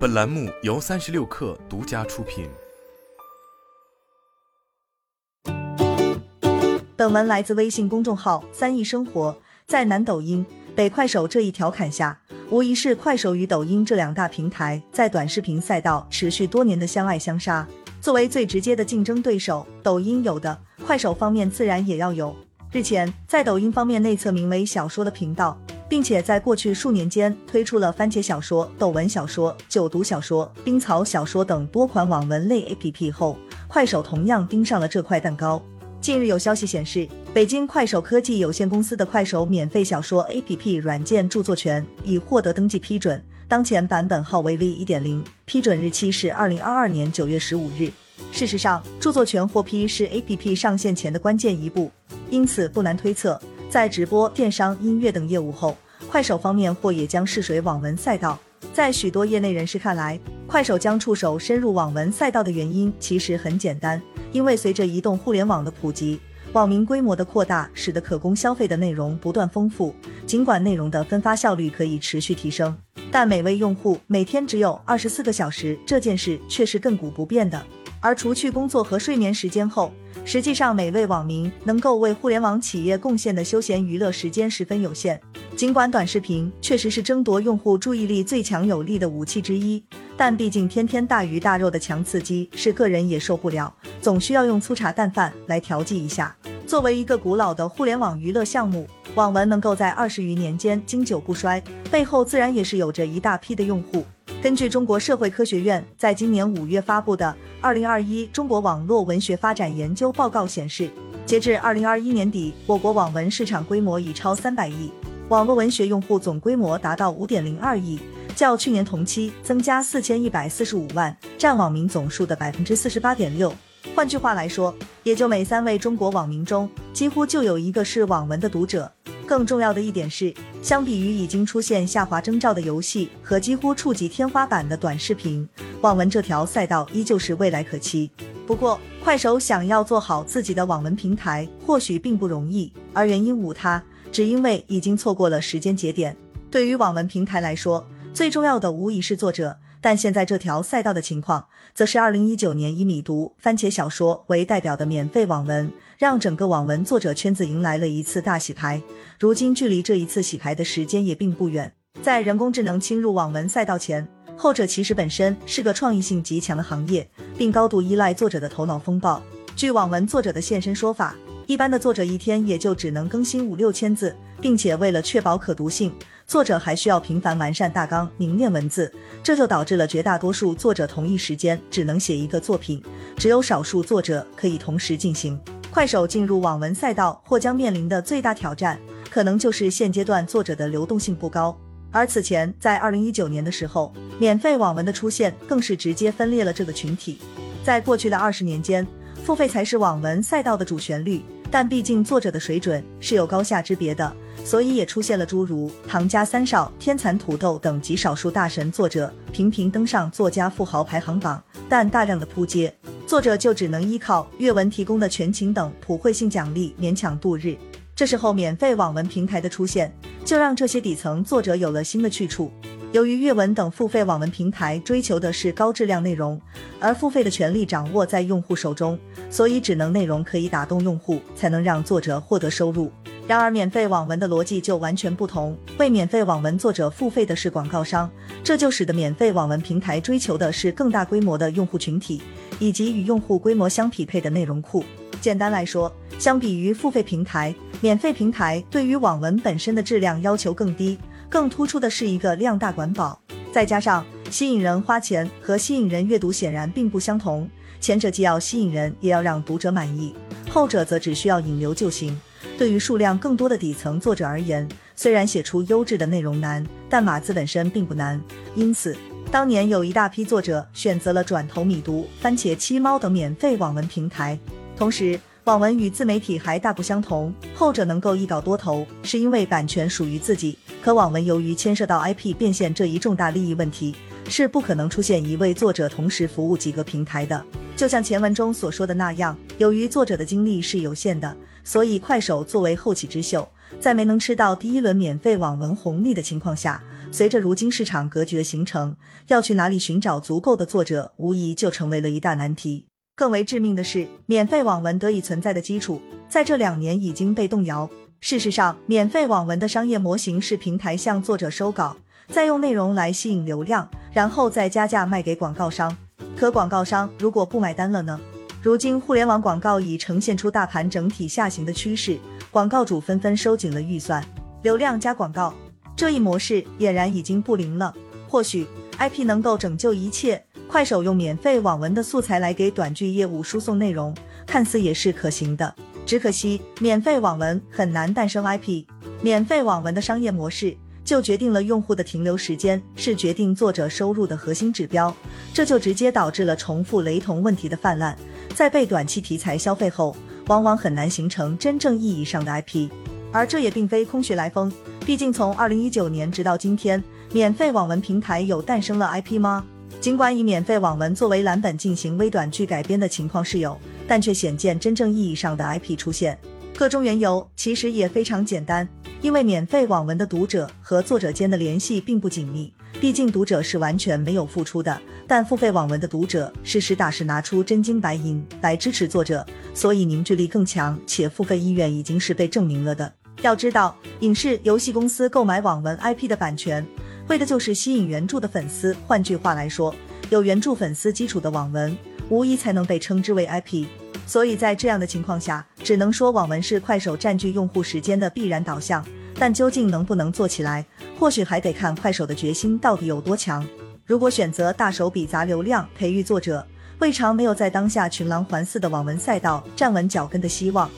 本栏目由三十六氪独家出品。本文来自微信公众号“三亿生活”。在南抖音、北快手这一调侃下，无疑是快手与抖音这两大平台在短视频赛道持续多年的相爱相杀。作为最直接的竞争对手，抖音有的，快手方面自然也要有。日前，在抖音方面内测名为“小说”的频道，并且在过去数年间推出了番茄小说、斗文小说、九读小说、冰草小说等多款网文类 APP 后，快手同样盯上了这块蛋糕。近日有消息显示，北京快手科技有限公司的快手免费小说 APP 软件著作权已获得登记批准，当前版本号为 V 一点零，批准日期是二零二二年九月十五日。事实上，著作权获批是 APP 上线前的关键一步，因此不难推测，在直播、电商、音乐等业务后，快手方面或也将试水网文赛道。在许多业内人士看来，快手将触手深入网文赛道的原因其实很简单。因为随着移动互联网的普及，网民规模的扩大，使得可供消费的内容不断丰富。尽管内容的分发效率可以持续提升，但每位用户每天只有二十四个小时这件事却是亘古不变的。而除去工作和睡眠时间后，实际上每位网民能够为互联网企业贡献的休闲娱乐时间十分有限。尽管短视频确实是争夺用户注意力最强有力的武器之一。但毕竟天天大鱼大肉的强刺激是个人也受不了，总需要用粗茶淡饭来调剂一下。作为一个古老的互联网娱乐项目，网文能够在二十余年间经久不衰，背后自然也是有着一大批的用户。根据中国社会科学院在今年五月发布的《二零二一中国网络文学发展研究报告》显示，截至二零二一年底，我国网文市场规模已超三百亿，网络文学用户总规模达到五点零二亿。较去年同期增加四千一百四十五万，占网民总数的百分之四十八点六。换句话来说，也就每三位中国网民中，几乎就有一个是网文的读者。更重要的一点是，相比于已经出现下滑征兆的游戏和几乎触及天花板的短视频，网文这条赛道依旧是未来可期。不过，快手想要做好自己的网文平台，或许并不容易，而原因无他，只因为已经错过了时间节点。对于网文平台来说，最重要的无疑是作者，但现在这条赛道的情况，则是二零一九年以米读、番茄小说为代表的免费网文，让整个网文作者圈子迎来了一次大洗牌。如今距离这一次洗牌的时间也并不远。在人工智能侵入网文赛道前，后者其实本身是个创意性极强的行业，并高度依赖作者的头脑风暴。据网文作者的现身说法，一般的作者一天也就只能更新五六千字，并且为了确保可读性。作者还需要频繁完善大纲、凝练文字，这就导致了绝大多数作者同一时间只能写一个作品，只有少数作者可以同时进行。快手进入网文赛道或将面临的最大挑战，可能就是现阶段作者的流动性不高。而此前在二零一九年的时候，免费网文的出现更是直接分裂了这个群体。在过去的二十年间，付费才是网文赛道的主旋律，但毕竟作者的水准是有高下之别的。所以也出现了诸如唐家三少、天蚕土豆等极少数大神作者频频登上作家富豪排行榜，但大量的扑街作者就只能依靠阅文提供的全勤等普惠性奖励勉强度日。这时候，免费网文平台的出现，就让这些底层作者有了新的去处。由于阅文等付费网文平台追求的是高质量内容，而付费的权利掌握在用户手中，所以只能内容可以打动用户，才能让作者获得收入。然而，免费网文的逻辑就完全不同。为免费网文作者付费的是广告商，这就使得免费网文平台追求的是更大规模的用户群体，以及与用户规模相匹配的内容库。简单来说，相比于付费平台，免费平台对于网文本身的质量要求更低，更突出的是一个量大管饱。再加上吸引人花钱和吸引人阅读显然并不相同，前者既要吸引人，也要让读者满意，后者则只需要引流就行。对于数量更多的底层作者而言，虽然写出优质的内容难，但码字本身并不难。因此，当年有一大批作者选择了转投米读、番茄、七猫等免费网文平台。同时，网文与自媒体还大不相同，后者能够一稿多投，是因为版权属于自己；可网文由于牵涉到 IP 变现这一重大利益问题，是不可能出现一位作者同时服务几个平台的。就像前文中所说的那样，由于作者的精力是有限的。所以，快手作为后起之秀，在没能吃到第一轮免费网文红利的情况下，随着如今市场格局的形成，要去哪里寻找足够的作者，无疑就成为了一大难题。更为致命的是，免费网文得以存在的基础，在这两年已经被动摇。事实上，免费网文的商业模型是平台向作者收稿，再用内容来吸引流量，然后再加价卖给广告商。可广告商如果不买单了呢？如今互联网广告已呈现出大盘整体下行的趋势，广告主纷纷收紧了预算，流量加广告。这一模式俨然已经不灵了。或许 IP 能够拯救一切，快手用免费网文的素材来给短剧业务输送内容，看似也是可行的。只可惜免费网文很难诞生 IP，免费网文的商业模式就决定了用户的停留时间是决定作者收入的核心指标，这就直接导致了重复雷同问题的泛滥。在被短期题材消费后，往往很难形成真正意义上的 IP，而这也并非空穴来风。毕竟，从二零一九年直到今天，免费网文平台有诞生了 IP 吗？尽管以免费网文作为蓝本进行微短剧改编的情况是有，但却鲜见真正意义上的 IP 出现。个中缘由其实也非常简单，因为免费网文的读者和作者间的联系并不紧密，毕竟读者是完全没有付出的，但付费网文的读者是实打实拿出真金白银来支持作者，所以凝聚力更强，且付费意愿已经是被证明了的。要知道，影视游戏公司购买网文 IP 的版权，为的就是吸引原著的粉丝。换句话来说，有原著粉丝基础的网文，无疑才能被称之为 IP。所以在这样的情况下，只能说网文是快手占据用户时间的必然导向。但究竟能不能做起来，或许还得看快手的决心到底有多强。如果选择大手笔砸流量培育作者，未尝没有在当下群狼环伺的网文赛道站稳脚跟的希望。